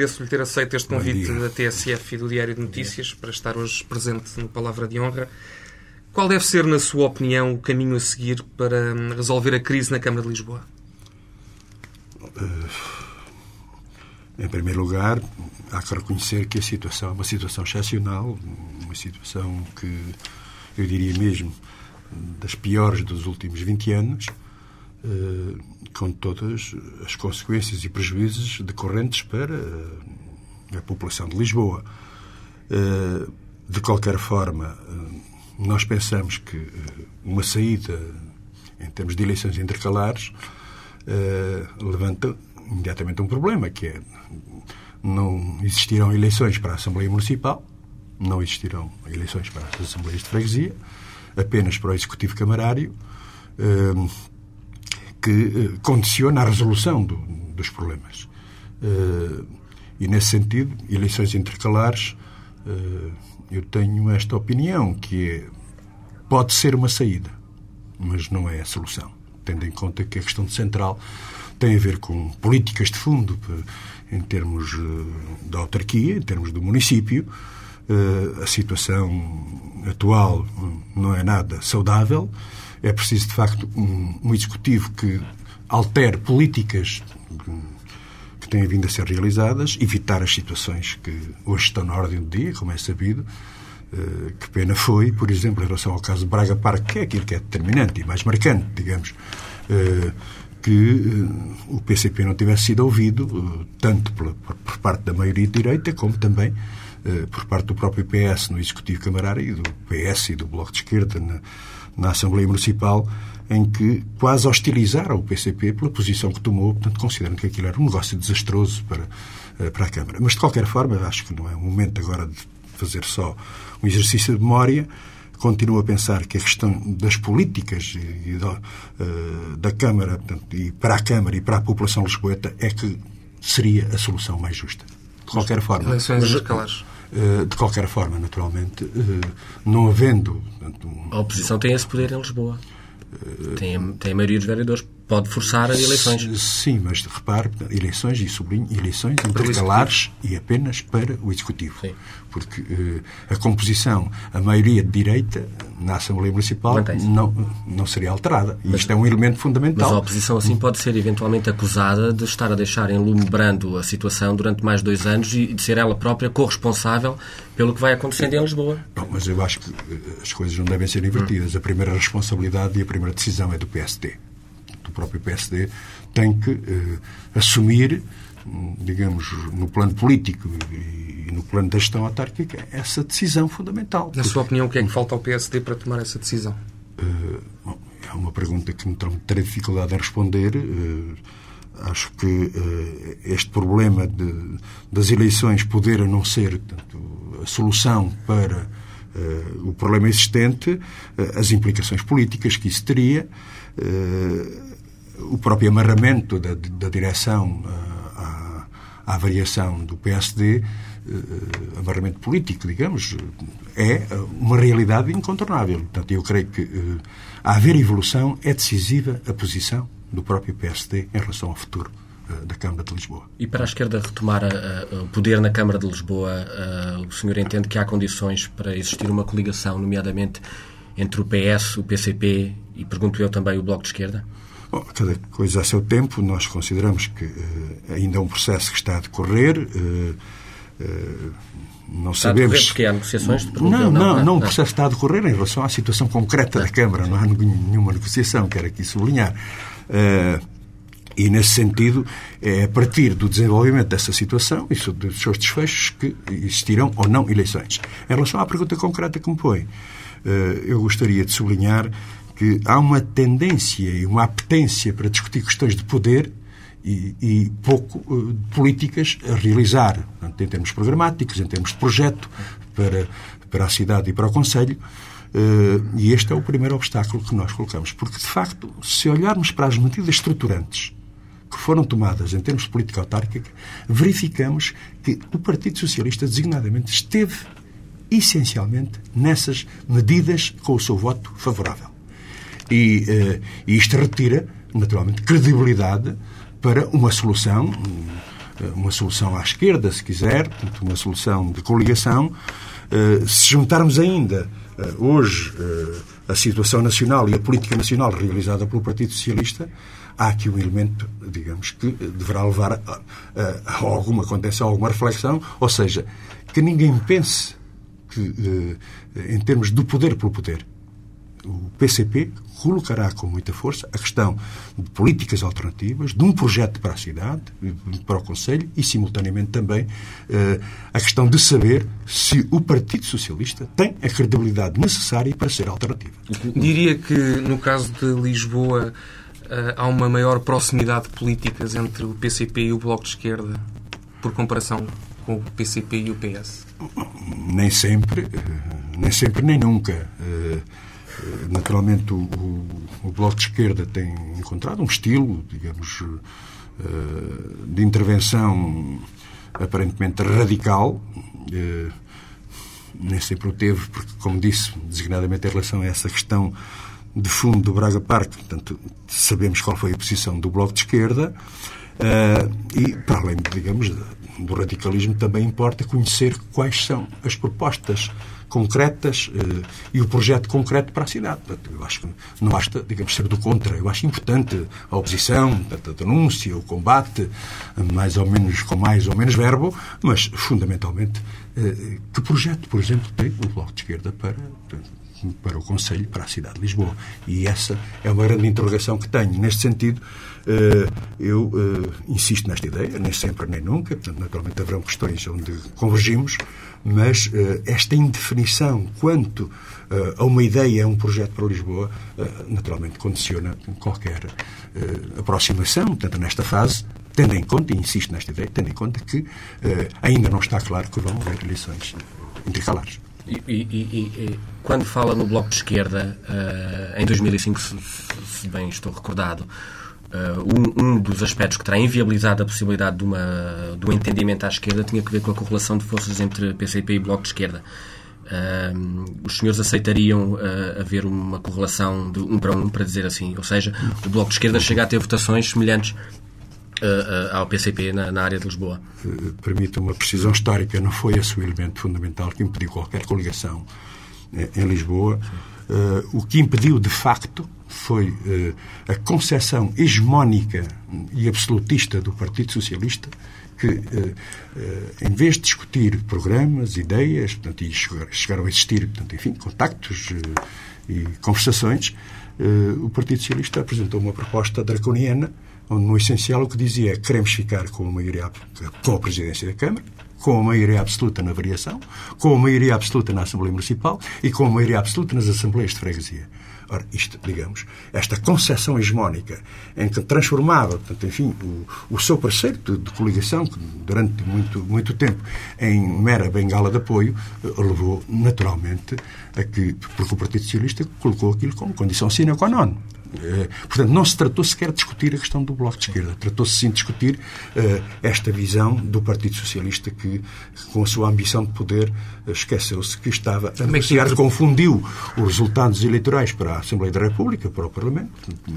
Agradeço-lhe ter aceito este convite da TSF e do Diário de Notícias para estar hoje presente no Palavra de Honra. Qual deve ser, na sua opinião, o caminho a seguir para hum, resolver a crise na Câmara de Lisboa? Em primeiro lugar, há que reconhecer que a situação é uma situação excepcional, uma situação que eu diria mesmo das piores dos últimos 20 anos, eh, com todas as consequências e prejuízos decorrentes para eh, a população de Lisboa. Eh, De qualquer forma, eh, nós pensamos que eh, uma saída em termos de eleições intercalares eh, levanta imediatamente um problema, que é não existirão eleições para a Assembleia Municipal, não existirão eleições para as Assembleias de Freguesia, apenas para o Executivo Camarário, eh, que eh, condiciona a resolução do- dos problemas. Eh, e, nesse sentido, eleições intercalares, eh, eu tenho esta opinião, que é, pode ser uma saída, mas não é a solução, tendo em conta que a questão central tem a ver com políticas de fundo em termos da autarquia, em termos do município. A situação atual hum, não é nada saudável. É preciso, de facto, um, um executivo que altere políticas que têm vindo a ser realizadas, evitar as situações que hoje estão na ordem do dia, como é sabido. Eh, Que pena foi, por exemplo, em relação ao caso de Braga Park, que é aquilo que é determinante e mais marcante, digamos, eh, que eh, o PCP não tivesse sido ouvido, tanto por, por parte da maioria de direita, como também por parte do próprio PS no Executivo Camarário e do PS e do Bloco de Esquerda na, na Assembleia Municipal, em que quase hostilizaram o PCP pela posição que tomou, portanto, considerando que aquilo era um negócio desastroso para, eh, para a Câmara. Mas, de qualquer forma, acho que não é o momento agora de fazer só um exercício de memória. Continuo a pensar que a questão das políticas e, e da, eh, da Câmara, portanto, e para a Câmara e para a população lisboeta, é que seria a solução mais justa. De qualquer forma. Eleições intercalares. Eh, de qualquer forma, naturalmente, eh, não havendo portanto, um- A oposição tem esse poder em Lisboa. Tem, a- tem a maioria dos vereadores. Pode forçar as eleições. Sim, mas repare, eleições e sublinho, eleições intercalares e apenas para o Executivo. Sim. Porque eh, a composição, a maioria de direita na Assembleia Municipal não, não seria alterada. E isto é um elemento Mas fundamental. a oposição assim pode ser eventualmente acusada de estar a deixar em lume brando a situação durante mais dois anos e de ser ela própria corresponsável pelo que vai acontecendo em Lisboa. Bom, mas eu acho que eh, as coisas não devem ser invertidas. A primeira responsabilidade e a primeira decisão é do PSD. O próprio PSD tem que eh, assumir, digamos, no plano político e, no plano da gestão autárquica, essa decisão fundamental. Na sua opinião, o que é que falta ao PSD para tomar essa decisão? Bom, é uma pergunta que me terei dificuldade em responder. Eh, acho que eh, este problema de- das eleições poder não ser portanto, a solução para eh, o problema existente, eh, as implicações políticas que isso teria, eh, o próprio amarramento da, da direção eh, à, à variação do PSD, eh, amarramento político, digamos, é uma realidade incontornável. Portanto, eu creio que eh, a haver evolução é decisiva a posição do próprio PSD em relação ao futuro eh, da Câmara de Lisboa. E para a esquerda retomar o poder na Câmara de Lisboa, o senhor entende que há condições para existir uma coligação, nomeadamente entre o PS, o PCP e, pergunto eu, também o Bloco de Esquerda? Bom, cada coisa a seu tempo, nós consideramos que eh, ainda é um processo que está a decorrer. eh, não está sabemos. porque há negociações? Não, não, não, não, o processo está a decorrer em relação à situação concreta da Câmara. Não há nenhuma negociação, quero aqui sublinhar. E, nesse sentido, é a partir do desenvolvimento dessa situação e dos seus desfechos que existirão ou não eleições. Em relação à pergunta concreta que me põe, eu gostaria de sublinhar que há uma tendência e uma apetência para discutir questões de poder e, e pouco uh, políticas a realizar, portanto, em termos programáticos, em termos de projeto para, para a cidade e para o Conselho. Uh, e este é o primeiro obstáculo que nós colocamos. Porque, de facto, se olharmos para as medidas estruturantes que foram tomadas em termos de política autárquica, verificamos que o Partido Socialista, designadamente, esteve essencialmente nessas medidas com o seu voto favorável. E, uh, e isto retira, naturalmente, credibilidade para uma solução, uma solução à esquerda, se quiser, uma solução de coligação. Uh, se juntarmos ainda hoje a situação nacional e a política nacional realizada pelo Partido Socialista, há aqui um elemento, digamos, que deverá levar a, a, a alguma contenção, a alguma reflexão, ou seja, que ninguém pense que, em termos do poder pelo poder, o PCP colocará com muita força a questão de políticas alternativas, de um projeto para a cidade, para o Conselho e, simultaneamente, também eh, a questão de saber se o Partido Socialista tem a credibilidade necessária para ser alternativa. Diria que, no caso de Lisboa, eh, há uma maior proximidade de políticas entre o PCP e o Bloco de Esquerda, por comparação com o PCP e o PS? Nem sempre, eh, nem sempre, nem nunca. Naturalmente, o, o, o, Bloco de Esquerda tem encontrado um estilo, digamos, eh, de intervenção aparentemente radical. Eh, nem sempre o teve, porque, como disse, designadamente em relação a essa questão de fundo do Braga Parque, portanto, sabemos qual foi a posição do Bloco de Esquerda. Eh, e, para além, digamos, do radicalismo, também importa conhecer quais são as propostas concretas eh, e o projeto concreto para a cidade. Portanto, eu acho que não basta, digamos, ser do contra. Eu acho importante a oposição, a denúncia, o combate, mais ou menos, com mais ou menos verbo, mas, fundamentalmente, eh, que projeto, por exemplo, tem o Bloco de Esquerda para para o Conselho, para a cidade de Lisboa. E essa é uma grande interrogação que tenho. Neste sentido, eu insisto nesta ideia, nem sempre nem nunca, portanto, naturalmente haverão questões onde convergimos, mas uh, esta indefinição quanto uh, a uma ideia, a um projeto para Lisboa, uh, naturalmente condiciona qualquer aproximação, tanto nesta fase, tendo em conta, e insisto nesta ideia, tendo em conta que ainda não está claro que vão haver eleições intercalares. E, e, e, quando fala no Bloco de Esquerda, em 2005, se, se bem estou recordado, Uh, um, um, dos aspectos que terá inviabilizado a possibilidade de, uma, de um entendimento à esquerda tinha que ver com a correlação de forças entre PCP e Bloco de Esquerda. Uh, os senhores aceitariam uh, haver uma correlação de um para um, para dizer assim? Ou seja, o Bloco de Esquerda chega a ter votações semelhantes ao PCP na, na, área de Lisboa? Permite uma precisão histórica. Não foi esse o elemento fundamental que impediu qualquer coligação em Lisboa. o que impediu, de facto, foi eh, a concepção hegemónica e absolutista do Partido Socialista que, eh, eh, em vez de discutir programas, ideias, portanto, e chegaram a existir, portanto, enfim, contactos e conversações, o Partido Socialista apresentou uma proposta draconiana, onde, no essencial, o que dizia é que queremos ficar com a maioria, com a presidência da Câmara, com a maioria absoluta na variação, com a maioria absoluta na Assembleia Municipal e com a maioria absoluta nas Assembleias de Freguesia. Ora, isto, digamos, esta concepção hegemónica em que transformava, portanto, enfim, o, o seu parceiro de, de, coligação, que durante muito, muito tempo em mera bengala de apoio, eh, levou naturalmente a que, porque o Partido Socialista colocou aquilo como condição sine qua non. Eh, portanto, não se tratou sequer de discutir a questão do Bloco de Esquerda. Tratou-se sim de discutir uh, esta visão do Partido Socialista que, com a sua ambição de poder, uh, esqueceu-se que estava a negociar, confundiu os resultados eleitorais para a Assembleia da República, para o Parlamento,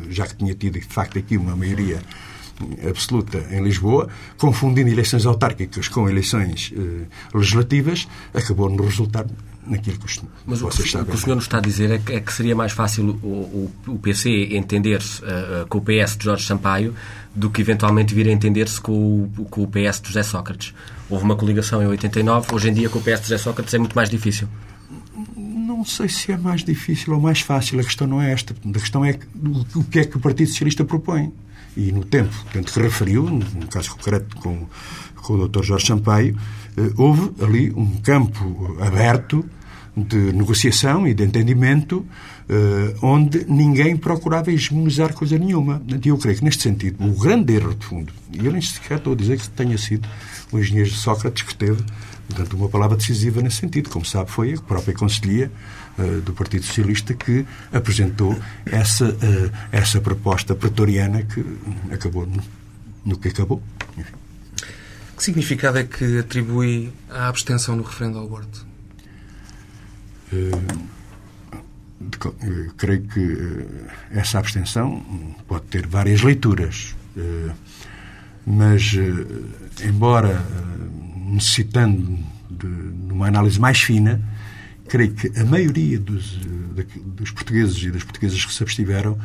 já que tinha tido, de facto, aqui uma maioria absoluta em Lisboa, confundindo eleições autárquicas com eleições legislativas, acabou no resultar naquilo que Mas o que, o que o senhor nos está a dizer é que, é que seria mais fácil o, o, o PC entender-se uh, com o PS de Jorge Sampaio do que eventualmente vir a entender-se com, com, o PS de José Sócrates. Houve uma coligação em 89, hoje em dia com o PS de José Sócrates é muito mais difícil. Não sei se é mais difícil ou mais fácil, a questão não é esta. A questão é o que é que o Partido Socialista propõe. E no tempo portanto, que referiu, no caso concreto com, com o Dr. Jorge Sampaio, houve ali um campo aberto de negociação e de entendimento eh, onde ninguém procurava hegemonizar coisa nenhuma. E eu creio que, neste sentido, o grande erro de fundo, e eu nem sequer estou a dizer que tenha sido o engenheiro Sócrates que teve portanto, uma palavra decisiva nesse sentido. Como sabe, foi a própria Conselhia uh, do Partido Socialista que apresentou essa, essa proposta pretoriana que acabou no, no que acabou. Enfim. Que significado é que atribui à abstenção no referendo ao aborto? Uh, creio que uh, essa abstenção pode ter várias leituras, mas, embora necessitando de, uma análise mais fina, creio que a maioria dos, dos portugueses e das portuguesas que se abstiveram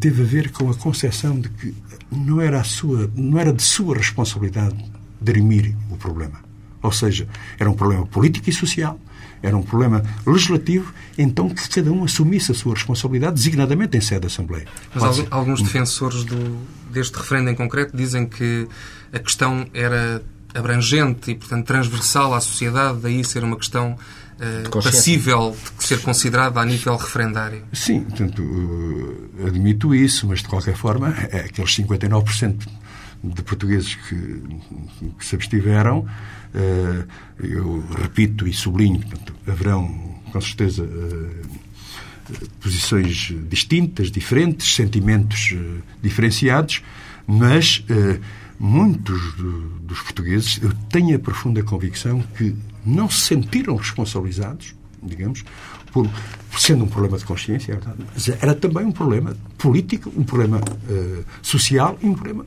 teve a ver com a concepção de que não era, a sua, não era de sua responsabilidade dirimir o problema. Ou seja, era um problema político e social, era um problema legislativo, então que cada um assumisse a sua responsabilidade, designadamente em sede da Assembleia. Mas Pode alguns ser... defensores do, deste referendo em concreto dizem que a questão era abrangente e, portanto, transversal à sociedade, daí ser uma questão uh, passível de ser considerada a nível referendário. Sim, portanto, uh, admito isso, mas de qualquer forma, é aqueles 59% de portugueses que, que se abstiveram, eh, eu repito e sublinho, portanto, haverão com certeza eh, posições distintas, diferentes, sentimentos eh, diferenciados, mas muitos dos portugueses, eu tenho a profunda convicção que não se sentiram responsabilizados, digamos, por, por sendo um problema de consciência, é verdade, mas era também um problema político, um problema uh, social e um problema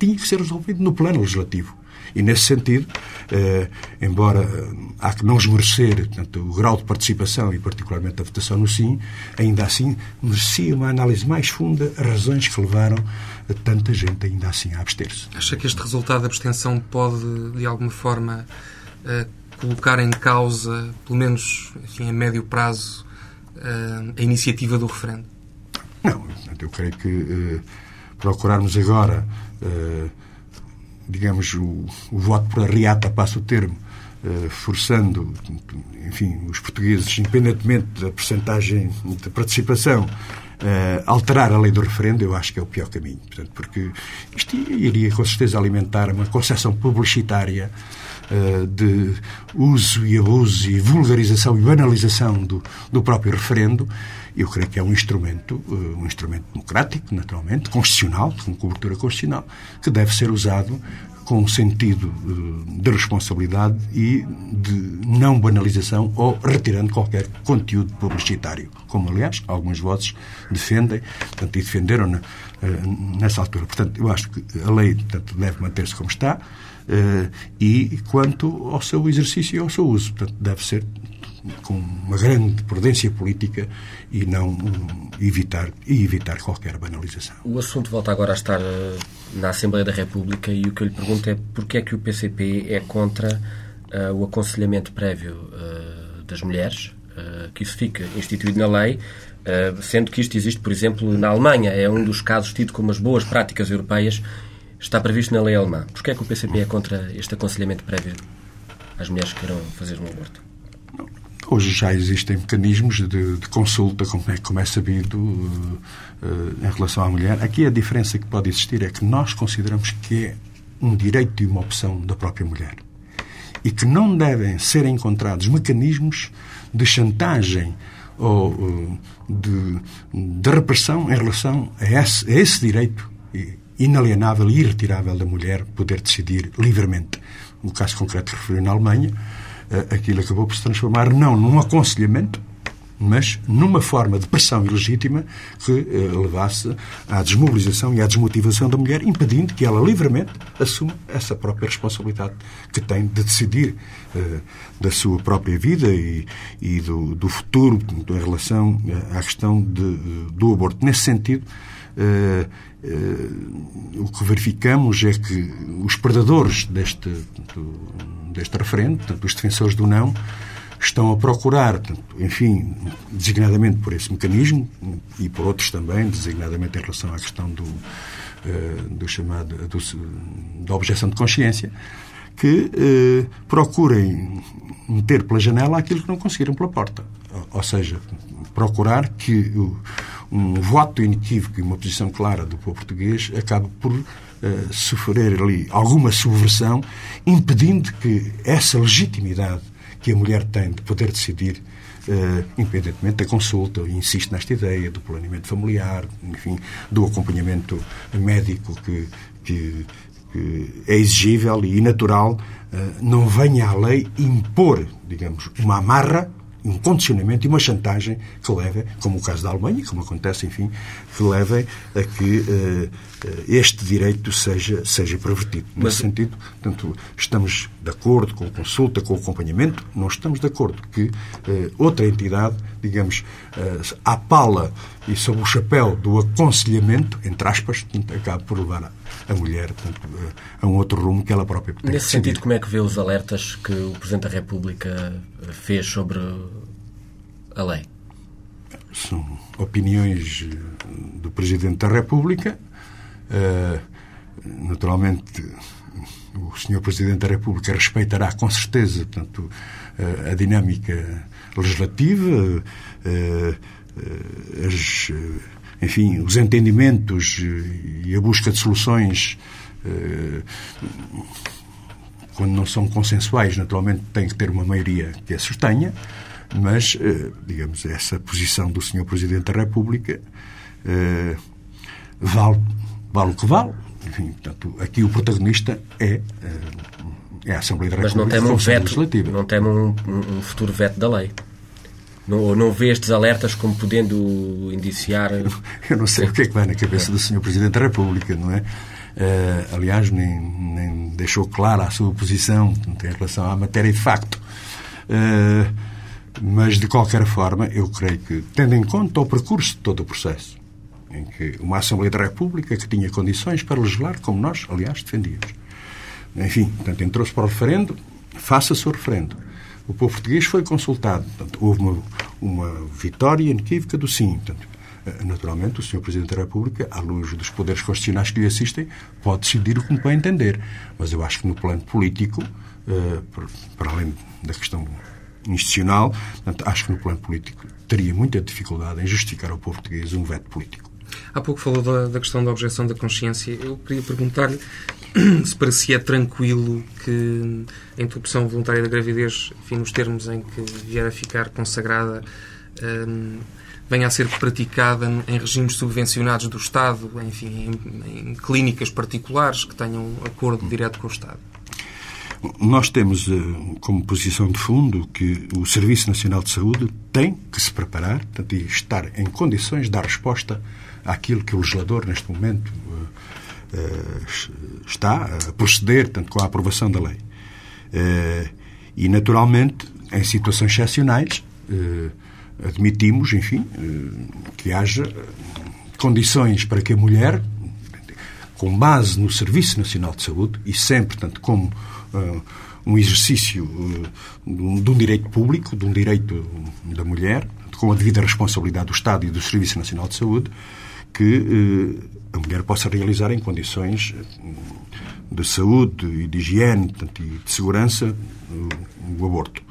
tinha que ser resolvido no plano legislativo. E, nesse sentido, eh, embora eh, há que não esmorecer portanto, o grau de participação e, particularmente, a votação no sim, ainda assim merecia uma análise mais funda as razões que levaram a tanta gente, ainda assim, a abster-se. Acha que este resultado da abstenção pode, de alguma forma, eh, colocar em causa, pelo menos enfim, a médio prazo, eh, a iniciativa do referendo? Não, eu creio que eh, procurarmos agora digamos, o, o voto por arriata, passa o termo, uh, forçando, enfim, os portugueses, independentemente da percentagem de participação, uh, alterar a lei do referendo, eu acho que é o pior caminho. Portanto, porque isto iria, com certeza, alimentar uma concepção publicitária uh, de uso e abuso e vulgarização e banalização do, do próprio referendo eu creio que é um instrumento, um instrumento democrático, naturalmente, constitucional, com cobertura constitucional, que deve ser usado com um sentido de responsabilidade e de não banalização ou retirando qualquer conteúdo publicitário, como, aliás, algumas vozes defendem portanto, e defenderam eh, nessa altura. Portanto, eu acho que a lei portanto, deve manter-se como está eh, e quanto ao seu exercício e ao seu uso. Portanto, deve ser com uma grande prudência política e não evitar, e evitar qualquer banalização. O assunto volta agora a estar eh, na Assembleia da República e o que eu lhe pergunto é porquê é que o PCP é contra uh, o aconselhamento prévio uh, das mulheres, uh, que isso fica instituído na lei, sendo que isto existe, por exemplo, na Alemanha. É um dos casos tido como as boas práticas europeias. Está previsto na lei alemã. Porquê é que o PCP é contra este aconselhamento prévio às mulheres que queiram fazer um aborto? Hoje já existem mecanismos de, de consulta, como é, como é sabido, uh, uh, em relação à mulher. Aqui a diferença que pode existir é que nós consideramos que é um direito e uma opção da própria mulher. E que não devem ser encontrados mecanismos de chantagem ou uh, de, de, repressão em relação a esse, a esse direito inalienável e irretirável da mulher poder decidir livremente. No caso concreto referido na Alemanha, aquilo acabou por se transformar não num aconselhamento, mas numa forma de pressão ilegítima que eh, levasse à desmobilização e à desmotivação da mulher, impedindo que ela livremente assuma essa própria responsabilidade que tem de decidir eh, da sua própria vida e, e do, do, futuro em relação eh, à questão de, do aborto. Nesse sentido, o que verificamos é que os predadores deste, deste referendo, portanto, os defensores do não, estão a procurar, enfim, designadamente por esse mecanismo e por outros também, designadamente em relação à questão do, eh, do chamado do, da objeção de consciência, que eh, procurem meter pela janela aquilo que não conseguiram pela porta. Ou seja, procurar que um voto inequívoco e uma posição clara do povo português acabe por uh, sofrer ali alguma subversão, impedindo que essa legitimidade que a mulher tem de poder decidir, uh, independentemente da consulta, insisto nesta ideia do planeamento familiar, enfim, do acompanhamento médico que, que, que é exigível e natural, uh, não venha a lei impor, digamos, uma amarra um condicionamento e uma chantagem que levem, como o caso da Alemanha, como acontece, enfim, que levem a que uh, este direito seja, seja pervertido. Mas... Nesse sentido, portanto, estamos de acordo com a consulta, com o acompanhamento, não estamos de acordo que uh, outra entidade, digamos, uh, à pala e sob o chapéu do aconselhamento, entre aspas, portanto, acabe por levar a mulher portanto, a um outro rumo que ela própria tem Nesse sentido, como é que vê os alertas que o Presidente da República fez sobre a lei? São opiniões do Presidente da República. Uh, naturalmente, o Sr. Presidente da República respeitará com certeza portanto, uh, a dinâmica legislativa, uh, as, enfim, os entendimentos e a busca de soluções quando não são consensuais, naturalmente tem que ter uma maioria que a sustenha, mas, eh, digamos, essa posição do Sr. Presidente da República eh, vale, vale o que vale. Enfim, portanto, aqui o protagonista é, eh, é a Assembleia da República. Mas não tem um veto, não tem um, um, futuro veto da lei. Não, não vê estes alertas como podendo indiciar. Eu não sei o que é que vai na cabeça do Sr. Presidente da República, não é? Uh, aliás, nem, nem deixou clara a sua posição em relação à matéria de facto. Uh, mas, de qualquer forma, eu creio que, tendo em conta o percurso de todo o processo, em que uma Assembleia da República que tinha condições para legislar, como nós, aliás, defendíamos. Enfim, portanto, entrou-se para o referendo, faça-se o referendo. O povo português foi consultado. Portanto, houve uma, uma vitória inequívoca do sim. Portanto, eh, naturalmente, o Sr. Presidente da República, à luz dos poderes constitucionais que lhe assistem, pode decidir o que me vai entender. Mas eu acho que no plano político, eh, para além da questão institucional, portanto, acho que no plano político teria muita dificuldade em justificar ao povo português um veto político. Há pouco falou da, da questão da objeção da consciência. Eu queria perguntar-lhe se para si é tranquilo que a interrupção voluntária da gravidez, enfim, nos termos em que vier a ficar consagrada, hum, venha a ser praticada em regimes subvencionados do Estado, enfim, em, em clínicas particulares que tenham acordo direto com o Estado? Nós temos eh, como posição de fundo que o Serviço Nacional de Saúde tem que se preparar e estar em condições de dar resposta àquilo que o legislador, neste momento, eh, eh, está a proceder portanto, com a aprovação da lei. E, naturalmente, em situações excepcionais, admitimos, enfim, que haja condições para que a mulher, com base no Serviço Nacional de Saúde, e sempre, portanto, como um exercício uh, de um direito público, de um direito da mulher, com a devida responsabilidade do Estado e do Serviço Nacional de Saúde, que uh, a mulher possa realizar em condições de saúde e de higiene e de segurança o aborto.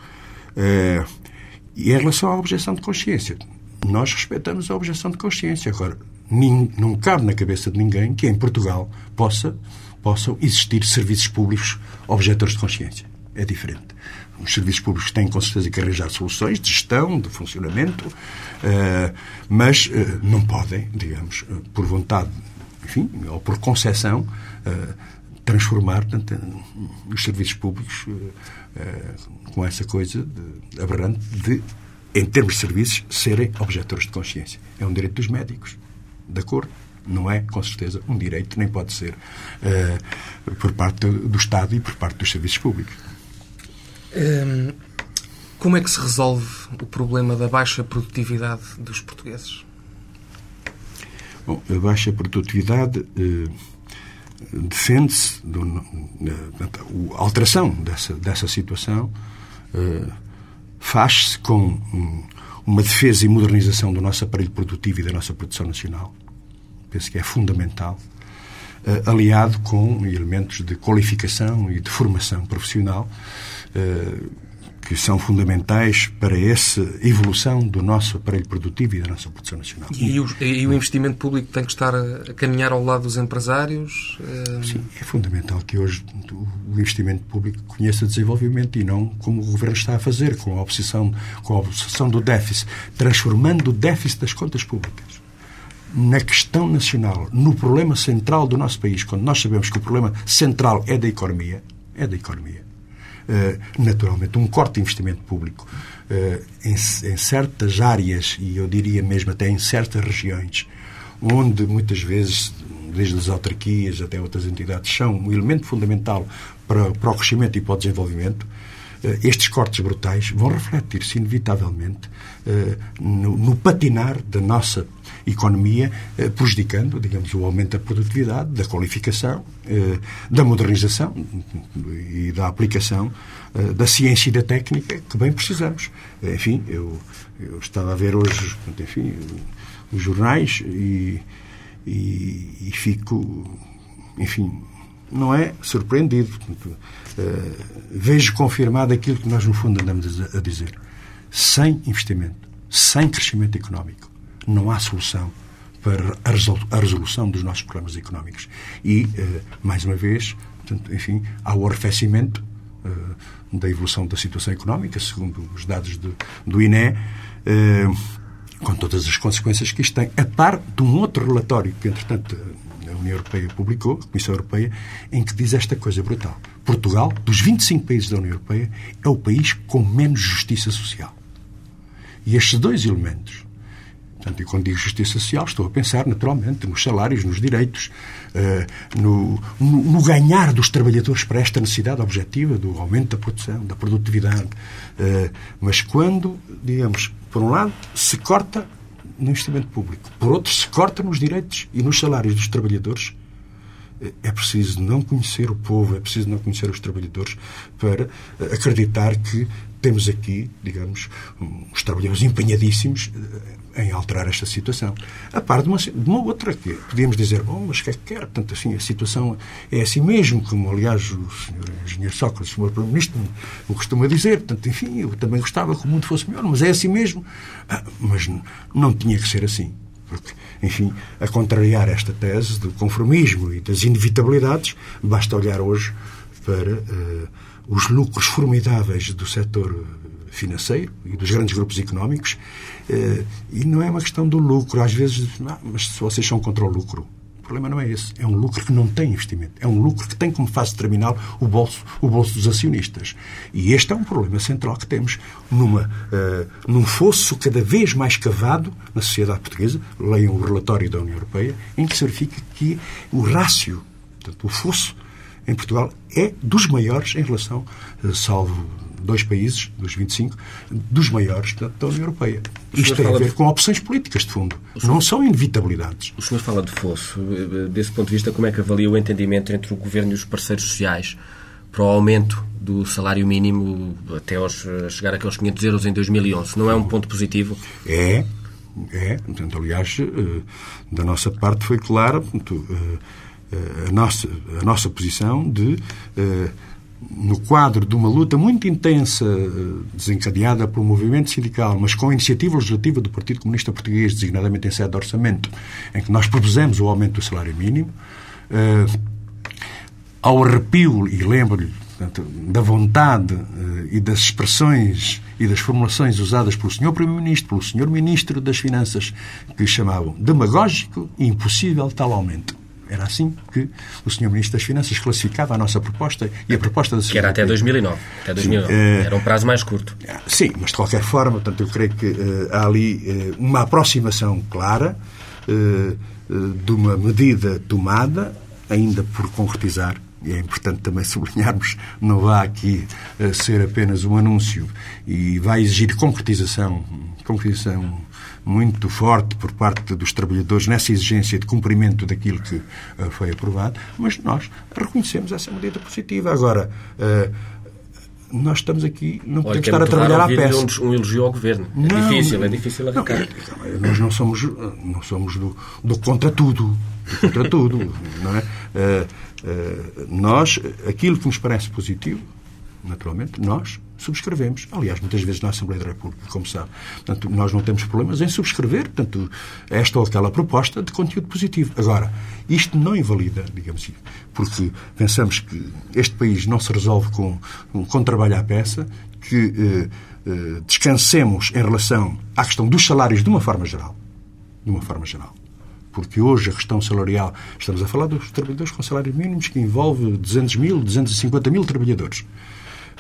E em relação à objeção de consciência, nós respeitamos a objeção de consciência. Agora, não cabe na cabeça de ninguém que em Portugal possa possam existir serviços públicos objetores de consciência. É diferente. Os serviços públicos têm, com certeza, que arranjar soluções de gestão, de funcionamento, uh, mas uh, não podem, digamos, uh, por vontade, enfim, ou por concessão, transformar portanto, os serviços públicos com essa coisa de, aberrante de em termos de serviços, serem objetores de consciência. É um direito dos médicos, de acordo? Não é, com certeza, um direito, nem pode ser uh, por parte do Estado e por parte dos serviços públicos. Hum, como é que se resolve o problema da baixa produtividade dos portugueses? Bom, a baixa produtividade uh, defende-se, a alteração dessa, dessa situação uh, faz-se com um, uma defesa e modernização do nosso aparelho produtivo e da nossa produção nacional. Penso que é fundamental, uh, aliado com elementos de qualificação e de formação profissional uh, que são fundamentais para essa evolução do nosso aparelho produtivo e da nossa produção nacional. E o, e o investimento público tem que estar a caminhar ao lado dos empresários? Eh, Sim, é fundamental que hoje o investimento público conheça desenvolvimento e não como o Governo está a fazer, com a obsessão, com a obsessão do déficit, transformando o déficit das contas públicas na questão nacional, no problema central do nosso país, quando nós sabemos que o problema central é da economia, é da economia. Eh, naturalmente, um corte de investimento público eh, em, certas áreas, e eu diria mesmo até em certas regiões, onde muitas vezes, desde as autarquias até outras entidades, são um elemento fundamental para, o crescimento e para o desenvolvimento, eh, estes cortes brutais vão refletir-se inevitavelmente no, patinar da nossa economia, eh, prejudicando, digamos, o aumento da produtividade, da qualificação, eh, da modernização e da aplicação eh, da ciência e da técnica que bem precisamos. Enfim, eu, eu estava a ver hoje, enfim, os jornais e, e, e fico, enfim, não é surpreendido. vejo confirmado aquilo que nós, no fundo, andamos a dizer. Sem investimento, sem crescimento económico, não há solução para a resolução dos nossos problemas económicos. E, eh, mais uma vez, enfim, há o arrefecimento eh, da evolução da situação económica, segundo os dados do, do INE, eh, com todas as consequências que isto tem, a par de um outro relatório que, entretanto, a União Europeia publicou, a Comissão Europeia, em que diz esta coisa brutal. Portugal, dos 25 países da União Europeia, é o país com menos justiça social. E estes dois elementos, Portanto, e quando digo justiça social, estou a pensar, naturalmente, nos salários, nos direitos, uh, no, no, no, ganhar dos trabalhadores para esta necessidade objetiva do aumento da produção, da produtividade. Uh, mas quando, digamos, por um lado, se corta no investimento público, por outro, se corta nos direitos e nos salários dos trabalhadores, uh, é preciso não conhecer o povo, é preciso não conhecer os trabalhadores para acreditar que temos aqui, digamos, os trabalhadores empenhadíssimos em alterar esta situação. A par de uma, de uma outra que podíamos dizer, bom, mas o que é que quer? Portanto, assim, a situação é assim mesmo, como aliás o senhor engenheiro Sócrates, o senhor Primeiro-Ministro, o costuma dizer. Portanto, enfim, eu também gostava que o mundo fosse melhor, mas é assim mesmo. Ah, mas não tinha que ser assim. Porque, enfim, a contrariar esta tese do conformismo e das inevitabilidades, basta olhar hoje para uh, os lucros formidáveis do setor financeiro e dos grandes grupos económicos. Eh, e não é uma questão do lucro. Às vezes, ah, mas se vocês são contra o lucro. O problema não é esse. É um lucro que não tem investimento. É um lucro que tem como fase terminal o bolso, o bolso dos acionistas. E este é um problema central que temos numa, uh, num fosso cada vez mais cavado na sociedade portuguesa. Leiam o relatório da União Europeia, em que se verifica que o rácio, portanto, o fosso em Portugal é dos maiores em relação, uh, salvo dois países, dos 25, dos maiores da, da União Europeia. Isto tem a ver de... com opções políticas, de fundo. Senhor... Não são inevitabilidades. O senhor fala de fosso. Desse ponto de vista, como é que avalia o entendimento entre o Governo e os parceiros sociais para o aumento do salário mínimo até aos, chegar àqueles 500 euros em 2011? Não é um ponto positivo? É, é. Portanto, aliás, eh, da nossa parte foi clara portanto, eh, eh, a, nossa, a nossa posição de no quadro de uma luta muito intensa eh, desencadeada pelo movimento sindical, mas com a iniciativa legislativa do Partido Comunista Português, designadamente em sede de orçamento, em que nós propusemos o aumento do salário mínimo, eh, ao arrepio, e lembro-lhe da vontade eh, e das expressões e das formulações usadas pelo Sr. Primeiro-Ministro, pelo Sr. Ministro das Finanças, que chamavam demagógico e impossível tal aumento. Era assim que o Sr. Ministro das Finanças classificava a nossa proposta e a proposta da Que era até 2009. Até 2009. Sim, era um prazo mais curto. Sim, mas de qualquer forma, portanto, eu creio que uh, há ali uh, uma aproximação clara uh, de uma medida tomada, ainda por concretizar, e é importante também sublinharmos, não vai aqui ser apenas um anúncio e vai exigir concretização, concretização muito forte por parte dos trabalhadores nessa exigência de cumprimento daquilo que uh, foi aprovado, mas nós reconhecemos essa medida positiva. Agora, uh, nós estamos aqui, não podemos estar a trabalhar à peça. Um, um elogio ao governo. É não, difícil, é difícil arrancar. Não, nós não somos, não somos do, do contra tudo. Do contra tudo. Não é? Uh, uh, nós, aquilo que nos parece positivo, naturalmente, nós subscrevemos. Aliás, muitas vezes na Assembleia da República, como sabe. Portanto, nós não temos problemas em subscrever portanto, esta ou aquela proposta de conteúdo positivo. Agora, isto não invalida, digamos assim, porque pensamos que este país não se resolve com, com trabalho à peça, que eh, eh, descansemos em relação à questão dos salários de uma forma geral. De uma forma geral porque hoje a questão salarial, estamos a falar dos trabalhadores com salários mínimos que envolve 200 mil, 250 mil trabalhadores.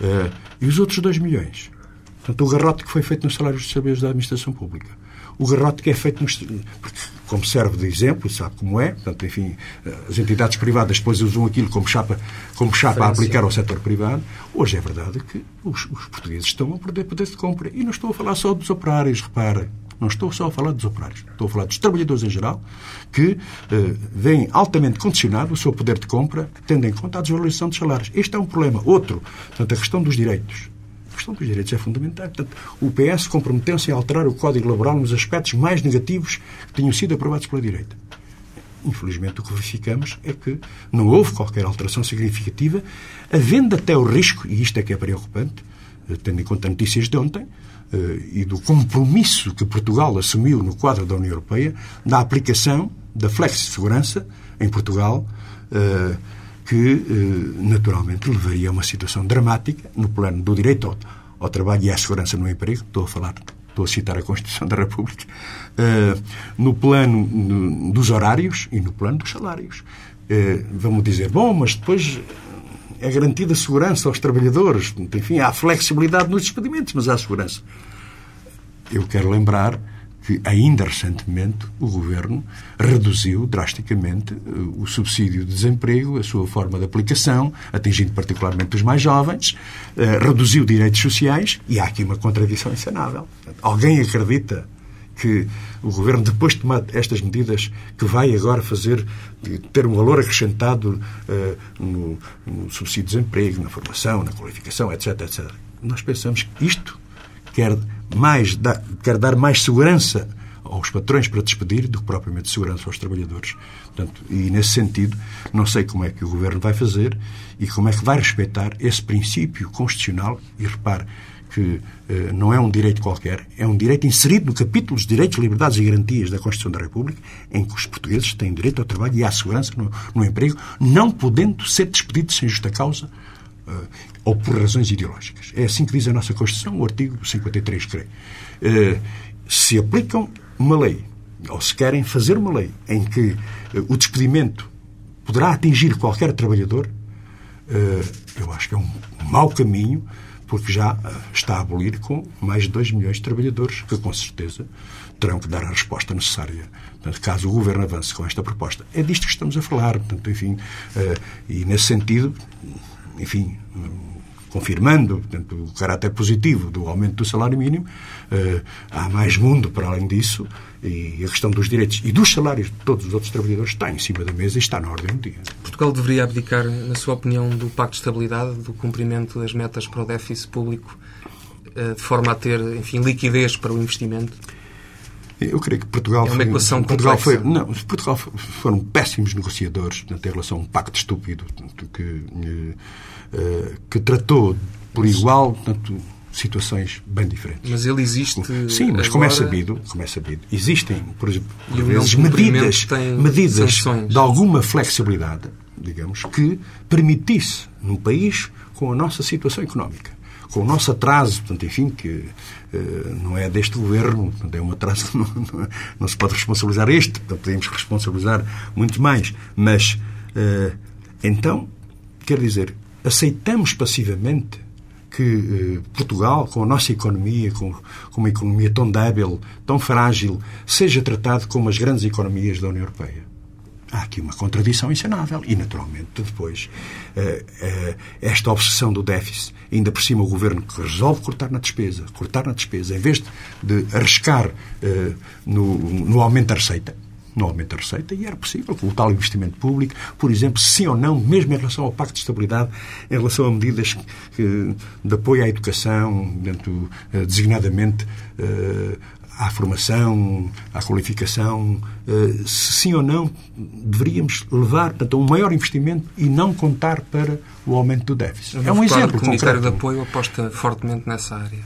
Uh, e os outros 2 milhões? Portanto, o garrote que foi feito nos salários dos servidores da administração pública. O garrote que é feito nos. Porque, como serve de exemplo, sabe como é, portanto, enfim, as entidades privadas depois usam aquilo como chapa, como chapa a aplicar ao setor privado. Hoje é verdade que os, os portugueses estão a perder poder de compra. E não estou a falar só dos operários, repara. Não estou só a falar dos operários. Estou a falar dos trabalhadores em geral, que eh, veem altamente condicionado o seu poder de compra, tendo em conta a desvalorização dos salários. Este é um problema. Outro, portanto, a questão dos direitos. A questão dos direitos é fundamental. Portanto, o PS comprometeu-se a alterar o Código Laboral nos aspectos mais negativos que tinham sido aprovados pela direita. Infelizmente, o que verificamos é que não houve qualquer alteração significativa, havendo até o risco, e isto é que é preocupante, eh, tendo em conta notícias de ontem, e do compromisso que Portugal assumiu no quadro da União Europeia da aplicação da flexi-segurança em Portugal, eh, que eh, naturalmente levaria a uma situação dramática no plano do direito ao, trabalho e à segurança no emprego. Estou a falar, estou a citar a Constituição da República, no plano dos horários e no plano dos salários. Vamos dizer, bom, mas depois é garantida segurança aos trabalhadores. Enfim, há flexibilidade nos despedimentos, mas há segurança. Eu quero lembrar que, ainda recentemente, o Governo reduziu drasticamente eh, o subsídio de desemprego, a sua forma de aplicação, atingindo particularmente os mais jovens, eh, reduziu direitos sociais e há aqui uma contradição insanável. Alguém acredita que o Governo, depois de tomar estas medidas, que vai agora fazer, ter um valor acrescentado uh, no, no, subsídio de desemprego, na formação, na qualificação, etc, etc. Nós pensamos que isto quer, mais, quer dar mais segurança aos patrões para despedir do que propriamente segurança aos trabalhadores. Portanto, e nesse sentido, não sei como é que o Governo vai fazer e como é que vai respeitar esse princípio constitucional. E repare, que eh, não é um direito qualquer, é um direito inserido no capítulo dos direitos, liberdades e garantias da Constituição da República, em que os portugueses têm direito ao trabalho e à segurança no, no emprego, não podendo ser despedidos sem justa causa eh, ou por razões ideológicas. É assim que diz a nossa Constituição, o artigo 53, creio. Eh, se aplicam uma lei, ou se querem fazer uma lei em que eh, o despedimento poderá atingir qualquer trabalhador, eh, eu acho que é um mau caminho porque já eh, está a abolir com mais de 2 milhões de trabalhadores que, com certeza, terão que dar a resposta necessária. Portanto, caso o Governo avance com esta proposta. É disto que estamos a falar. Portanto, enfim, eh, e nesse sentido, enfim, confirmando portanto, o caráter positivo do aumento do salário mínimo, eh, há mais mundo para além disso e a questão dos direitos e dos salários de todos os outros trabalhadores está em cima da mesa e está na ordem do dia. Portugal deveria abdicar, na sua opinião, do Pacto de Estabilidade, do cumprimento das metas para o déficit público, eh, de forma a ter, enfim, liquidez para o investimento? Eu creio que Portugal é uma equação foi, Portugal foi não Portugal foram péssimos negociadores portanto, em relação a um pacto estúpido que eh, que tratou por igual portanto, situações bem diferentes. Mas ele existe. Sim, mas agora... como é sabido, como é sabido, existem, por exemplo, por vezes, medidas, medidas de alguma flexibilidade, digamos, que permitisse num país com a nossa situação económica, com o nosso atraso, portanto, enfim, que uh, não é deste governo, portanto, é um atraso que não, não, não, se pode responsabilizar este, portanto, podemos responsabilizar muito mais. Mas, uh, então, quer dizer, aceitamos passivamente que eh, Portugal, com a nossa economia, com, com, uma economia tão débil, tão frágil, seja tratado como as grandes economias da União Europeia. Há aqui uma contradição insanável. E, naturalmente, depois, eh, eh, esta obsessão do déficit, ainda por cima o governo que resolve cortar na despesa, cortar na despesa, em vez de, de arriscar no, no aumento da receita, no aumento da receita e era possível, com o tal investimento público, por exemplo, sim ou não, mesmo em relação ao Pacto de Estabilidade, em relação a medidas que, de apoio à educação, dentro, eh, designadamente eh, à formação, à qualificação, eh, se sim ou não deveríamos levar portanto, a um maior investimento e não contar para o aumento do déficit. É um exemplo. O concreto. de Apoio aposta fortemente nessa área,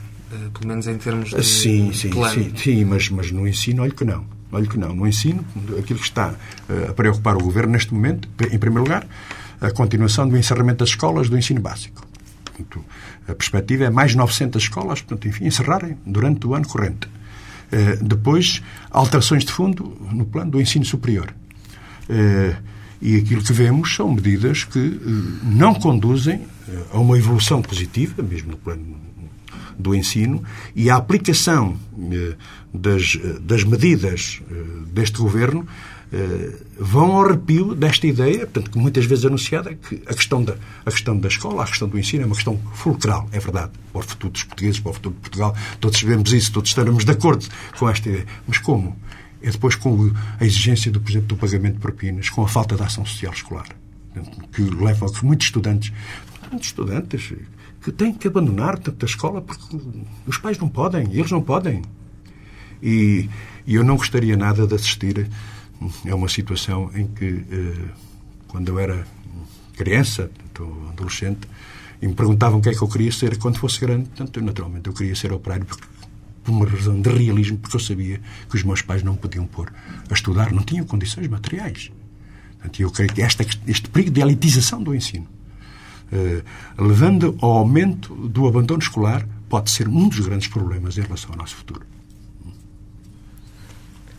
pelo menos em termos de sim, sim, plano. Sim, sim mas, mas no ensino, olha que não. Olha que não. No ensino, aquilo que está uh, a preocupar o Governo neste momento, em primeiro lugar, a continuação do encerramento das escolas do ensino básico. Portanto, a perspectiva é mais 900 escolas, portanto, enfim, encerrarem durante o ano corrente. Uh, depois, alterações de fundo no plano do ensino superior. Uh, e aquilo que vemos são medidas que não conduzem a uma evolução positiva, mesmo no plano do ensino e a aplicação eh, das, eh, das medidas eh, deste governo vão ao arrepio desta ideia, portanto, que muitas vezes anunciada, que a questão, da, a questão da escola, a questão do ensino é uma questão fulcral, é verdade, para o futuro dos portugueses, para o futuro de Portugal, todos sabemos isso, todos estaremos de acordo com esta ideia. Mas como? É depois com a exigência, do, por exemplo, do pagamento de propinas, com a falta de ação social escolar, que leva a que muitos estudantes, muitos estudantes que têm que abandonar a escola porque os pais não podem, eles não podem. E, e eu não gostaria nada de assistir a uma situação em que, eh, quando eu era criança, adolescente, e me perguntavam o que é que eu queria ser quando fosse grande, portanto, naturalmente eu queria ser operário porque, por uma razão de realismo, porque eu sabia que os meus pais não podiam pôr a estudar, não tinham condições materiais. Portanto, eu creio que esta, este perigo de elitização do ensino levando ao aumento do abandono escolar, pode ser um dos grandes problemas em relação ao nosso futuro.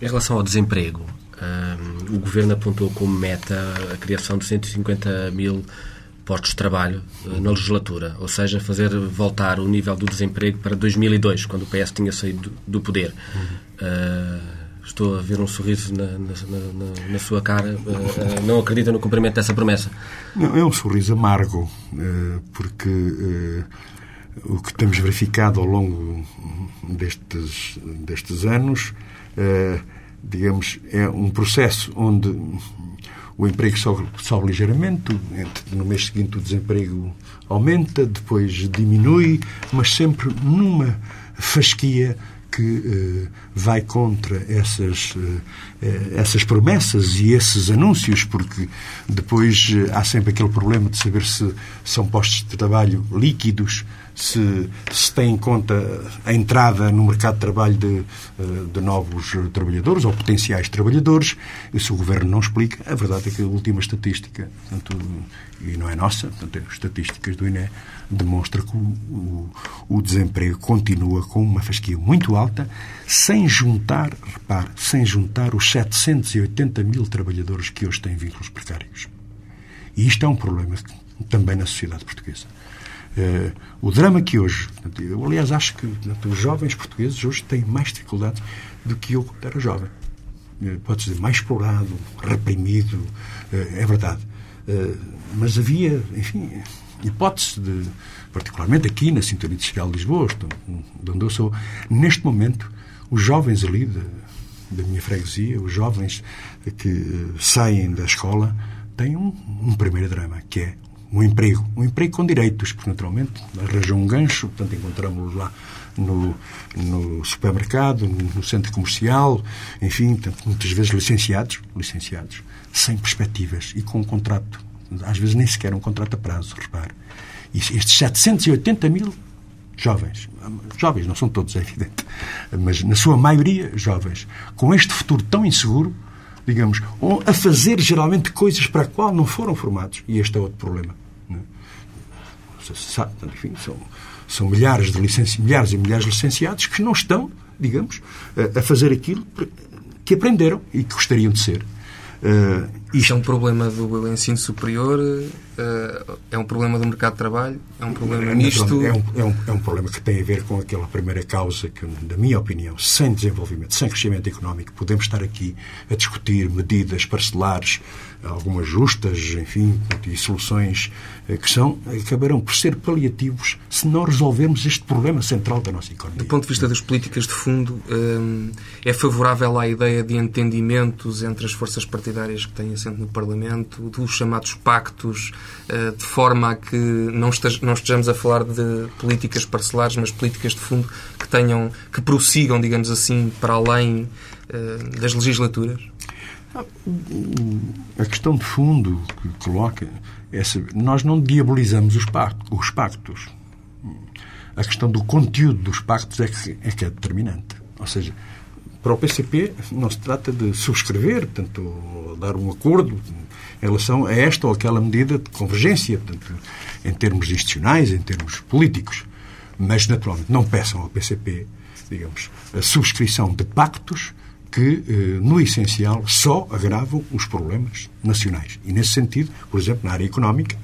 Em relação ao desemprego, um, eh, o Governo apontou como meta a criação de 150 mil postos de trabalho uh, na legislatura, ou seja, fazer voltar o nível do desemprego para 2002, quando o PS tinha saído do, do poder. Uhum. Uh, Estou a ver um sorriso na, na, na, na sua cara. Uh, não acredita no cumprimento dessa promessa? Não, é um sorriso amargo, uh, porque o que temos verificado ao longo destes, destes anos, digamos, é um processo onde o emprego sobe, sobe ligeiramente, no mês seguinte o desemprego aumenta, depois diminui, mas sempre numa fasquia que uh, vai contra essas, uh, essas promessas e esses anúncios, porque depois uh, há sempre aquele problema de saber se são postos de trabalho líquidos, se, se tem em conta a entrada no mercado de trabalho de, de novos trabalhadores ou potenciais trabalhadores. Se o Governo não explica, a verdade é que a última estatística, portanto, e não é nossa, portanto, estatísticas do INE, demonstra que o, o, o, desemprego continua com uma fasquia muito alta, sem juntar, repare, sem juntar os 780 mil trabalhadores que hoje têm vínculos precários. E isto é um problema também na sociedade portuguesa. Uh, o drama que hoje, eu aliás acho que os jovens portugueses hoje têm mais dificuldades do que eu quando era jovem. Uh, Pode-se dizer mais explorado, reprimido, uh, é verdade. mas havia, enfim, hipótese de, particularmente aqui na Sintonia Industrial de Lisboa, de onde eu sou, neste momento, os jovens ali da, da minha freguesia, os jovens que saem da escola, têm um, um primeiro drama, que é um emprego. Um emprego com direitos, porque naturalmente arranjam um gancho, portanto encontramos-los lá no, no supermercado, no, no, centro comercial, enfim, portanto, muitas vezes licenciados, licenciados, sem perspectivas e com um contrato às vezes nem sequer um contrato a prazo, repare. E estes 780 mil jovens, jovens, não são todos, é evidente, mas na sua maioria jovens, com este futuro tão inseguro, digamos, a fazer geralmente coisas para a qual não foram formados. E este é outro problema. É? Enfim, são, são milhares, de licenci... milhares e milhares de licenciados que não estão, digamos, a fazer aquilo que aprenderam e que gostariam de ser. Uh, isto é um problema do ensino superior, uh, é um problema do mercado de trabalho, é um problema é, misto. É um, é, um, é um problema que tem a ver com aquela primeira causa que, na minha opinião, sem desenvolvimento, sem crescimento económico, podemos estar aqui a discutir medidas parcelares algumas justas, enfim, e soluções eh, que são, acabarão por ser paliativos se não resolvermos este problema central da nossa economia. Do ponto de vista das políticas de fundo, eh, é favorável à ideia de entendimentos entre as forças partidárias que têm assento no Parlamento, dos chamados pactos, eh, de forma a que não estejamos a falar de políticas parcelares, mas políticas de fundo que tenham, que prossigam, digamos assim, para além das legislaturas? A questão de fundo que coloca é saber, nós não diabolizamos os pactos, os pactos. A questão do conteúdo dos pactos é que, é que é determinante. Ou seja, para o PCP não se trata de subscrever, portanto, dar um acordo em relação a esta ou aquela medida de convergência, portanto, em termos institucionais, em termos políticos. Mas, naturalmente, não peçam ao PCP, digamos, a subscrição de pactos que, eh, no essencial, só agravam os problemas nacionais. E, nesse sentido, por exemplo, na área económica,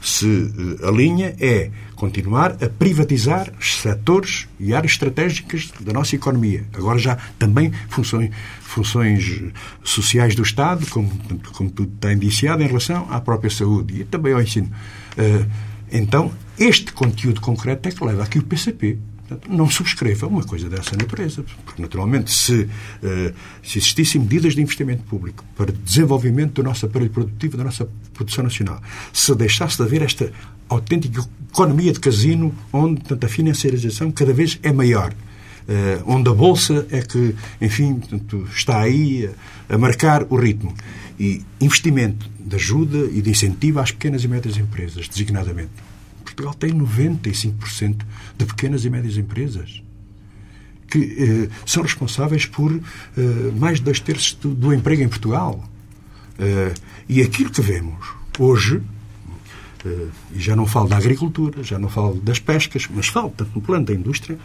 se eh, a linha é continuar a privatizar setores e áreas estratégicas da nossa economia. Agora já também funções, funções sociais do Estado, como, como tudo está indiciado, em relação à própria saúde e também ao ensino. Eh, então, este conteúdo concreto é que leva a que o PCP Portanto, não subscreva uma coisa dessa natureza, porque, naturalmente, se, eh, se existissem medidas de investimento público para desenvolvimento do nosso aparelho produtivo, da nossa produção nacional, se deixasse de haver esta autêntica economia de casino, onde portanto, a financiarização cada vez é maior, eh, onde a Bolsa é que, enfim, portanto, está aí a, a marcar o ritmo. E investimento de ajuda e de incentivo às pequenas e médias empresas, designadamente Portugal tem 95% de pequenas e médias empresas que eh, são responsáveis por eh, mais de dois terços do, do emprego em Portugal. Eh, e aquilo que vemos hoje, eh, e já não falo da agricultura, já não falo das pescas, mas falo tanto no plano da indústria,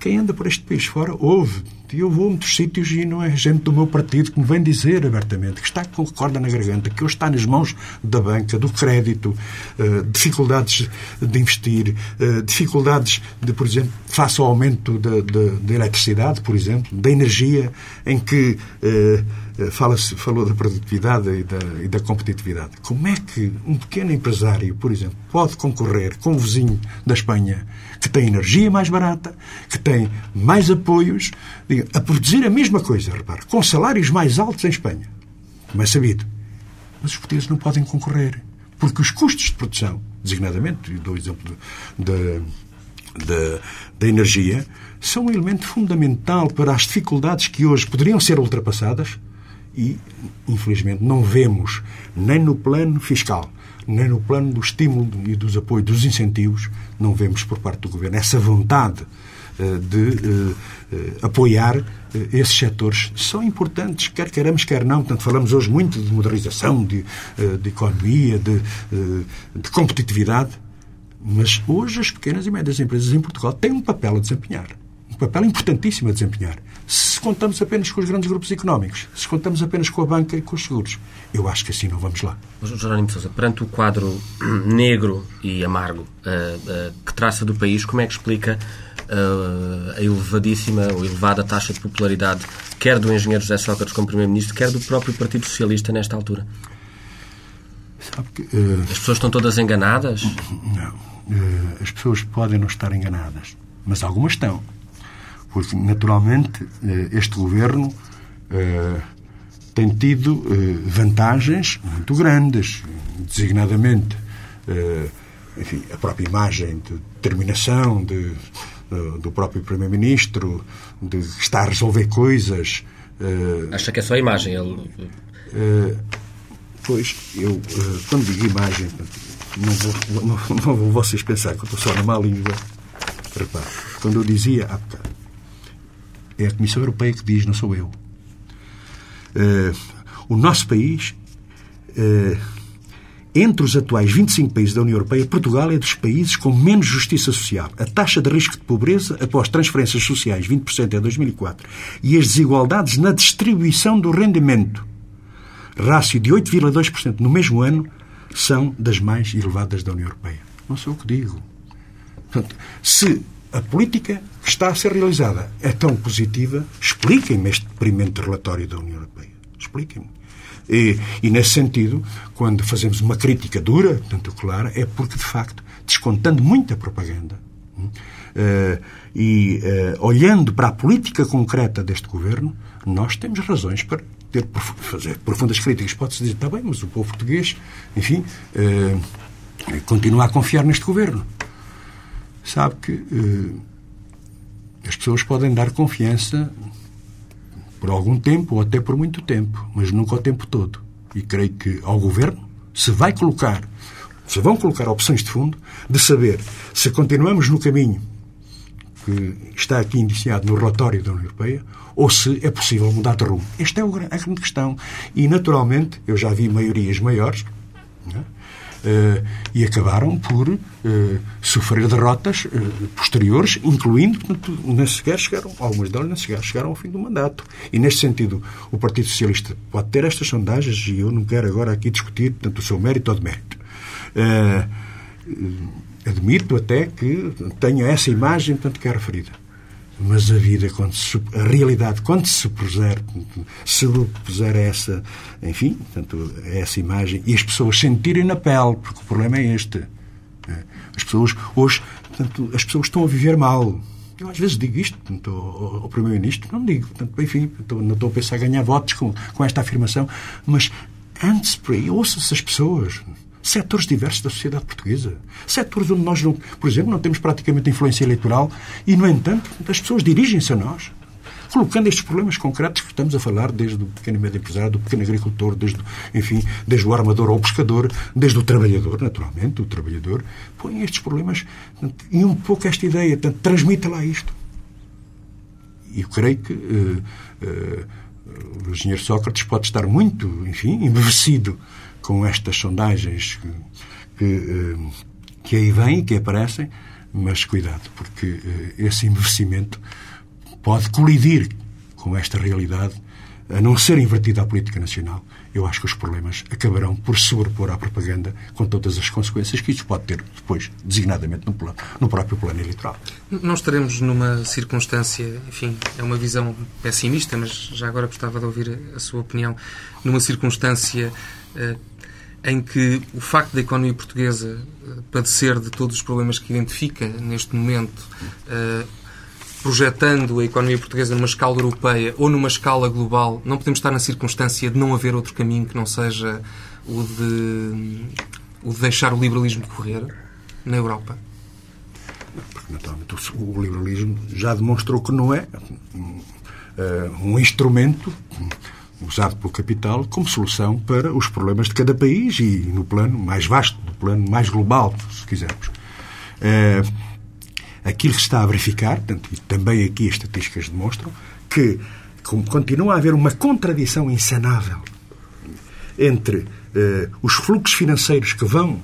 quem anda por este país fora ouve. E eu vou a muitos sítios e não é gente do meu partido que me vem dizer abertamente que está com corda na garganta, que hoje está nas mãos da banca, do crédito, uh, dificuldades de investir, uh, dificuldades de, por exemplo, face ao aumento da, da, da eletricidade, por exemplo, da energia, em que uh, fala falou da produtividade e da, e da competitividade. Como é que um pequeno empresário, por exemplo, pode concorrer com o vizinho da Espanha que tem energia mais barata, que tem mais apoios, a produzir a mesma coisa, repare, com salários mais altos em Espanha, como é sabido. Mas os portugueses não podem concorrer, porque os custos de produção, designadamente, dou o exemplo da energia, são um elemento fundamental para as dificuldades que hoje poderiam ser ultrapassadas e, infelizmente, não vemos nem no plano fiscal, nem no plano do estímulo e dos apoios, dos incentivos, não vemos por parte do Governo essa vontade de eh, eh, apoiar esses setores. São importantes, quer queiramos, quer não. Portanto, falamos hoje muito de modernização, de, de economia, de, de competitividade, mas hoje as pequenas e médias empresas em Portugal têm um papel a desempenhar um papel importantíssimo a desempenhar. Se contamos apenas com os grandes grupos económicos, se contamos apenas com a banca e com os seguros, eu acho que assim não vamos lá. Jerónimo Sousa, perante o quadro negro e amargo uh, uh, que traça do país, como é que explica a elevadíssima ou elevada taxa de popularidade, quer do engenheiro José Sócrates como Primeiro-Ministro, quer do próprio Partido Socialista nesta altura? Que, As pessoas estão todas enganadas? Não. As pessoas podem não estar enganadas, mas algumas estão porque naturalmente eh, este governo eh, tem tido eh, vantagens muito grandes, designadamente enfim, a própria imagem de determinação de, do próprio Primeiro-Ministro, de estar a resolver coisas. Acha que é só a imagem? Ele... Pois, eu, quando digo imagem, não vou, não, não vou vocês pensar que eu estou só na má língua. Repare, quando eu dizia há bocado é a Comissão Europeia que diz, não sou eu. O nosso país Entre os atuais 25 países da União Europeia, Portugal é dos países com menos justiça social. A taxa de risco de pobreza, após transferências sociais, 20% em 2004, e as desigualdades na distribuição do rendimento, rácio de 8,2% no mesmo ano, são das mais elevadas da União Europeia. Não sou o que digo. Portanto, se a política que está a ser realizada é tão positiva, expliquem-me este deprimente relatório da União Europeia. Expliquem-me. E, e, nesse sentido, quando fazemos uma crítica dura, tanto clara, é porque, de facto, descontando muita propaganda uh, e uh, olhando para a política concreta deste governo, nós temos razões para ter, fazer profundas críticas. Pode-se dizer, está bem, mas o povo português, enfim, uh, continua a confiar neste governo. Sabe que as pessoas podem dar confiança por algum tempo ou até por muito tempo, mas nunca o tempo todo. E creio que ao Governo se vai colocar, se vão colocar opções de fundo de saber se continuamos no caminho que está aqui indiciado no relatório da União Europeia ou se é possível mudar de rumo. Esta é a grande questão. E, naturalmente, eu já vi maiorias maiores, é? Uh, e acabaram por uh, sofrer derrotas uh, posteriores, incluindo, portanto, nem sequer chegaram, algumas delas nem sequer chegaram ao fim do mandato. E, neste sentido, o Partido Socialista pode ter estas sondagens, e eu não quero agora aqui discutir, portanto, o seu mérito ou demérito. admito até que tenha essa imagem, portanto, que é referida. Mas a vida, quando se, a realidade, quando se puser, se puser essa, enfim, portanto, essa imagem, e as pessoas sentirem na pele, porque o problema é este. É, as pessoas, hoje, portanto, as pessoas estão a viver mal. Eu às vezes digo isto portanto, ao, Primeiro-Ministro, não digo, portanto, enfim, não estou a pensar em ganhar votos com, com esta afirmação, mas antes por aí, ouça-se as pessoas setores diversos da sociedade portuguesa. Setores onde nós, não, por exemplo, não temos praticamente influência eleitoral e, no entanto, as pessoas dirigem-se a nós colocando estes problemas concretos que estamos a falar, desde o pequeno e médio empresário, do pequeno agricultor, desde, enfim, desde o armador ao pescador, desde o trabalhador, naturalmente, o trabalhador, põe estes problemas e um pouco esta ideia, portanto, transmita lá isto. E eu creio que uh, uh, o engenheiro Sócrates pode estar muito, enfim, embevecido com estas sondagens que, eh, que aí vêm, que aparecem, mas cuidado, porque eh, esse envelhecimento pode colidir com esta realidade, a não ser invertida a política nacional. Eu acho que os problemas acabarão por sobrepor à propaganda com todas as consequências que isso pode ter depois, designadamente no, plano, no próprio plano eleitoral. Não estaremos numa circunstância, enfim, é uma visão pessimista, mas já agora gostava de ouvir a sua opinião, numa circunstância uh, em que o facto da economia portuguesa eh, padecer de todos os problemas que identifica neste momento, uh, projetando a economia portuguesa numa escala europeia ou numa escala global, não podemos estar na circunstância de não haver outro caminho que não seja o de, o de deixar o liberalismo correr na Europa? Porque, naturalmente, o liberalismo já demonstrou que não é eh, um instrumento usado pelo capital como solução para os problemas de cada país e no plano mais vasto, no plano mais global, se quisermos. É, aquilo que se está a verificar, tanto, e também aqui as estatísticas demonstram, que continua a haver uma contradição insanável entre eh, os fluxos financeiros que vão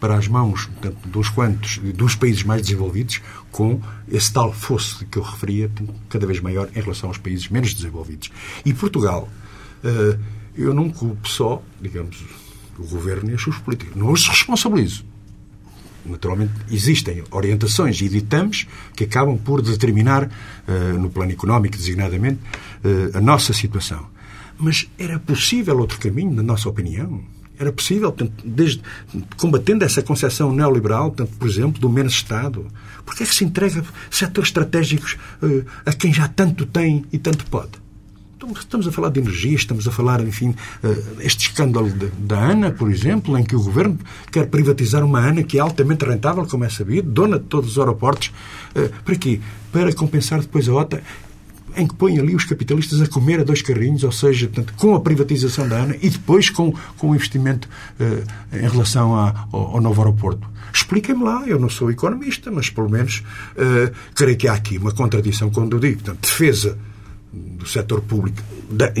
para as mãos portanto, dos quantos dos países mais desenvolvidos com esse tal fosso que eu referia cada vez maior em relação aos países menos desenvolvidos. E Portugal, eh, eu não culpo só, digamos, o governo e as suas políticas. Não os responsabilizo. Naturalmente, existem orientações e ditames que acabam por determinar, eh, no plano económico designadamente, eh, a nossa situação. Mas era possível outro caminho, na nossa opinião? Era possível, portanto, desde, combatendo essa concepção neoliberal, portanto, por exemplo, do menos Estado. Porque é que se entrega setores estratégicos uh, a quem já tanto tem e tanto pode? Estamos a falar de energia, estamos a falar, enfim, uh, este escândalo da ANA, por exemplo, em que o governo quer privatizar uma ANA que é altamente rentável, como é sabido, dona de todos os aeroportos. Uh, para quê? Para compensar depois a OTA em que põe ali os capitalistas a comer a dois carrinhos, ou seja, portanto, com a privatização da ANA e depois com, com o investimento uh, em relação ao, ao, novo aeroporto. Expliquem-me lá, eu não sou economista, mas pelo menos uh, creio que há aqui uma contradição quando eu digo, portanto, defesa do setor público,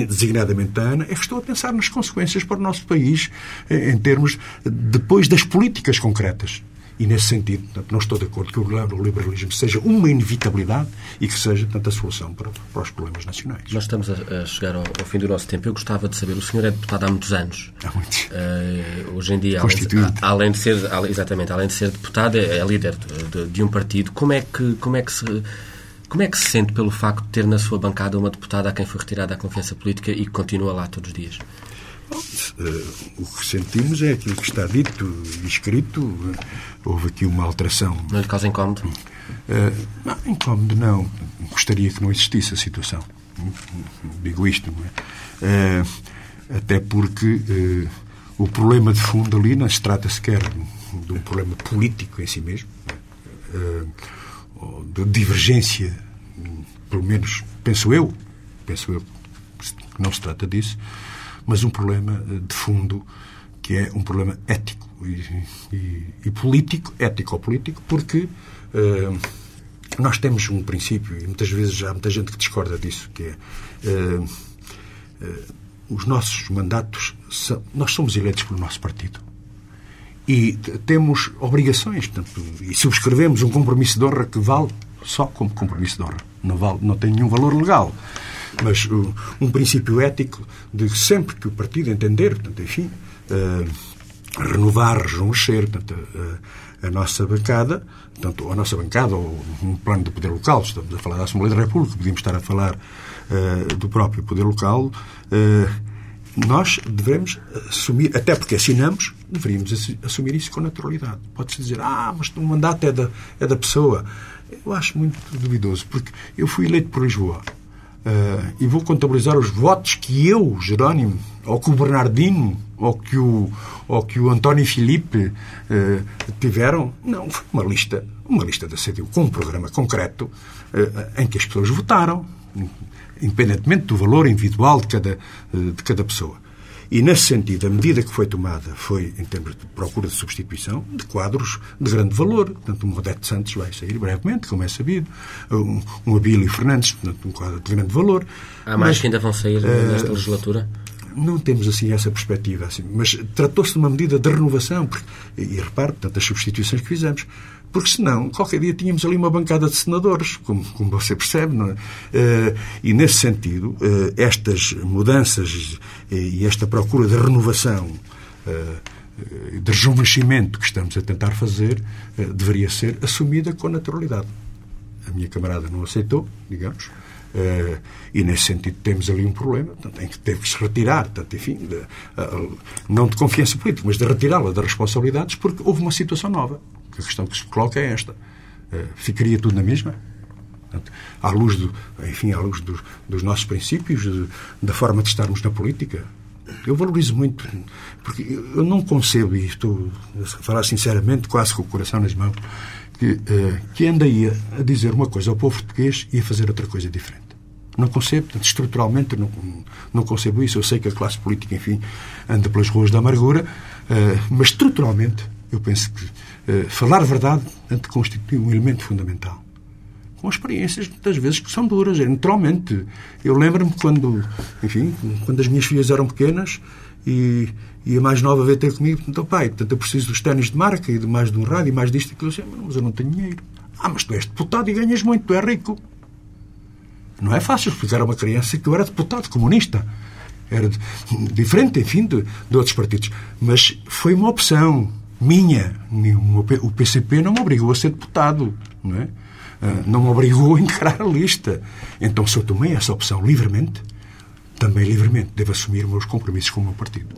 designadamente da ANA, é que estou a pensar nas consequências para o nosso país em termos depois das políticas concretas. E, nesse sentido, não estou de acordo que o liberalismo seja uma inevitabilidade e que seja, portanto, a solução para, para os problemas nacionais. Nós estamos a, chegar ao, ao, fim do nosso tempo. Eu gostava de saber, o senhor é deputado há muitos anos. Há muitos. Uh, hoje em dia, além de, além de, ser, exatamente, além de ser deputado, é, é líder de, de, um partido. Como é que, como é que se... Como é que se sente pelo facto de ter na sua bancada uma deputada a quem foi retirada a confiança política e que continua lá todos os dias? Eh, o que sentimos é aquilo que está dito e escrito. Houve aqui uma alteração. Não lhe causa incómodo? Uh, não, incómodo não. Gostaria que não existisse a situação. Digo isto, não é? Uh, até porque o problema de fundo ali não se trata sequer de um problema político em si mesmo, de divergência, pelo menos penso eu, penso eu que não se trata disso, mas um problema eh, de fundo que é um problema ético e, e, e político, ético-político, porque uh, nós temos um princípio, e muitas vezes há muita gente que discorda disso, que é uh, uh, os nossos mandatos, são, nós somos eleitos pelo nosso partido. E temos obrigações, portanto, e subscrevemos um compromisso de honra que vale só como compromisso de honra. Não, vale, não tem nenhum valor legal mas uh, um princípio ético de sempre que o partido entender, portanto, enfim, uh, renovar, rejuvenescer portanto, uh, a nossa bancada, portanto, a nossa bancada ou um plano de poder local, estamos a falar da Assembleia da República, podíamos estar a falar uh, do próprio poder local, uh, nós devemos assumir, até porque assinamos, deveríamos assumir isso com naturalidade. Pode-se dizer, ah, mas o mandato é da, é da pessoa. Eu acho muito duvidoso, porque eu fui eleito por Lisboa. Uh, e vou contabilizar os votos que eu, Jerónimo, ou que o Bernardino, ou que o, ou que o António Filipe uh, tiveram. Não, foi uma lista, uma lista da CDU com um programa concreto uh, em que as pessoas votaram, independentemente do valor individual de cada, de cada pessoa. E, nesse sentido, a medida que foi tomada foi, em termos de procura de substituição, de quadros de grande valor. Portanto, um Odete Santos vai sair brevemente, como é sabido, um, um Abílio Fernandes, portanto, um quadro de grande valor. Há mais mas, que ainda vão sair nesta uh, legislatura? Não temos assim essa perspectiva, assim, mas tratou-se de uma medida de renovação, porque, e, e repare, portanto, as substituições que fizemos porque senão, qualquer dia tínhamos ali uma bancada de senadores, como, como você percebe, não é? Uh, e nesse sentido, uh, estas mudanças e esta procura de renovação, de rejuvenescimento que estamos a tentar fazer, deveria ser assumida com naturalidade. A minha camarada não aceitou, digamos, e nesse sentido temos ali um problema, portanto, em que teve que se retirar, portanto, enfim, de, não de confiança política, mas de retirá-la das responsabilidades, porque houve uma situação nova. A questão que se coloca é esta. Uh, ficaria tudo na mesma? Portanto, à luz, do, enfim, à luz dos, dos nossos princípios, da forma de estarmos na política. Eu valorizo muito, porque eu não concebo, e estou a falar sinceramente, quase com o coração nas mãos, que, uh, que anda aí a, dizer uma coisa ao povo português e a fazer outra coisa diferente. Não concebo, portanto, estruturalmente não, não concebo isso. Eu sei que a classe política, enfim, anda pelas ruas da amargura, uh, mas estruturalmente eu penso que falar a verdade constitui um elemento fundamental. Com experiências, muitas vezes, que são duras. É, naturalmente, eu lembro-me quando, enfim, quando as minhas filhas eram pequenas e, e a mais nova veio ter comigo, então, pai, portanto, eu preciso dos ténis de marca e de mais de um rádio e mais disto e aquilo. Assim, mas eu não tenho dinheiro. Ah, mas tu és deputado e ganhas muito, tu és rico. Não é fácil explicar a uma criança que eu era deputado comunista. Era diferente, enfim, de, de outros partidos. Mas foi uma opção minha. O PCP não me obrigou a ser deputado, não é? Ah, não me obrigou a encarar a lista. Então, se eu tomei essa opção livremente, também livremente devo assumir meus compromissos com o meu partido.